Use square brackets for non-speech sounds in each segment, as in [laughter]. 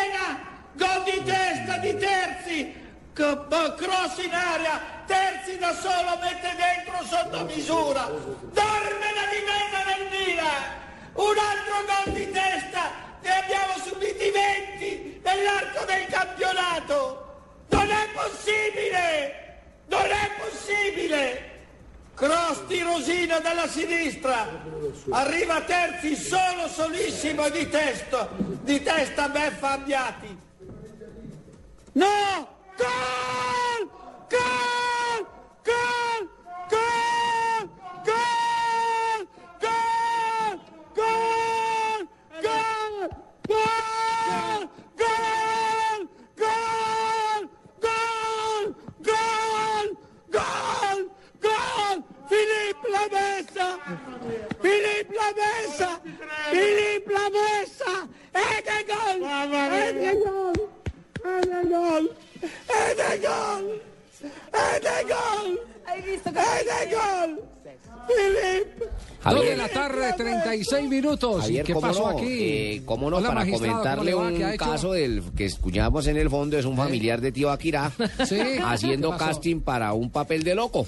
Siena, gol di testa di Terzi, cross in aria, Terzi da solo mette dentro sotto misura, dorme la difesa del Milan, un altro gol di testa, ne abbiamo subiti 20 nell'arco del campionato, non è possibile, non è possibile! Cross di Rosina dalla sinistra. Arriva Terzi solo solissimo di testa. Di testa beffa Abbiati. No! Gol! Gol! Messa! Filippo la messa! Ed è gol! Ed è gol! Ed è gol! Ed è gol! Ed è gol! Hai visto Ed è gol! Filippo! Dos de Javier, la tarde, 36 minutos. Javier, ¿Qué ¿cómo pasó no? aquí? Eh, ¿Cómo no? Hola, Para magistrado, ¿cómo comentarle un caso del que escuchamos en el fondo, es un familiar de tío Akira Sí, haciendo casting para un papel de loco.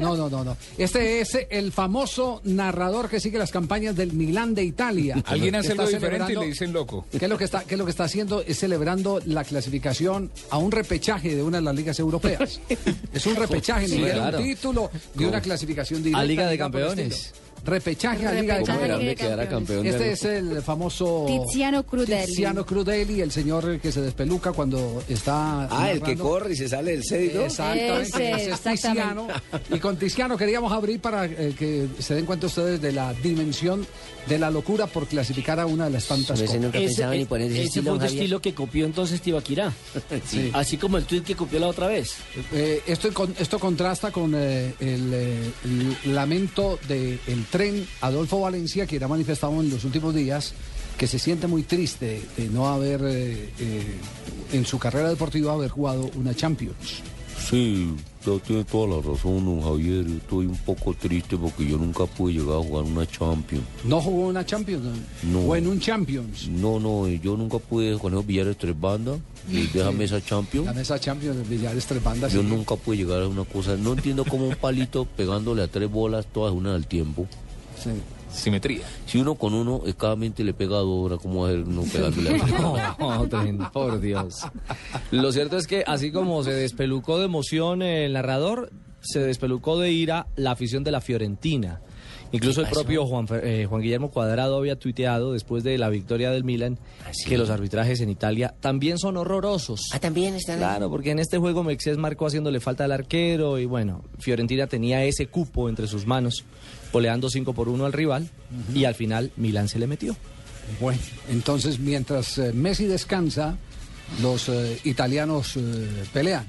No, no, no, no. Este es el famoso narrador que sigue las campañas del Milán de Italia. [laughs] Alguien hace algo diferente y le dicen loco. ¿Qué es, lo que está, ¿Qué es lo que está haciendo? Es celebrando la clasificación a un repechaje de una de las ligas europeas. Es un repechaje, Sí, claro. un título de una clasificación a Liga de Campeones. Repechaje a Liga de Campeones. De campeón de Este es el famoso Tiziano Crudeli. Tiziano Crudeli, el señor que se despeluca cuando está. Ah, el que corre y se sale del cédito. Exactamente, Ese, es exactamente. Tiziano. Y con Tiziano queríamos abrir para eh, que se den cuenta ustedes de la dimensión de la locura por clasificar a una de las tantas Ese cosas. nunca Ese, pensaba ni poner ese, ese estilo, fue un Javier. estilo que copió entonces Tibaquirá. [laughs] Sí. Así como el tweet que copió la otra vez. Eh, esto, esto contrasta con eh, el, eh, el lamento del tren Adolfo Valencia, que era manifestado en los últimos días, que se siente muy triste de no haber, eh, eh, en su carrera deportiva, haber jugado una Champions. Sí, tiene toda la razón, don Javier. Estoy un poco triste porque yo nunca pude llegar a jugar una Champions. ¿No jugó una Champions? No. ¿O en un Champions? No, no, yo nunca pude con esos billares tres bandas. Y [laughs] déjame esa Champions. mesa Champions de Villares Tres Bandas. Yo sí. nunca pude llegar a una cosa. No entiendo cómo un palito pegándole a tres bolas, todas una al tiempo. Sí. Simetría. Si uno con uno, escasamente le pega a dos horas, ¿cómo va a ser? [laughs] No, tremendo, por Dios. Lo cierto es que así como se despelucó de emoción el narrador, se despelucó de ira la afición de la Fiorentina. Incluso el propio Juan, eh, Juan Guillermo Cuadrado había tuiteado después de la victoria del Milan que los arbitrajes en Italia también son horrorosos. Ah, también están ahí. Claro, porque en este juego Mexés marcó haciéndole falta al arquero y bueno, Fiorentina tenía ese cupo entre sus manos, goleando 5 por 1 al rival y al final Milán se le metió. Bueno, entonces mientras eh, Messi descansa, los eh, italianos eh, pelean.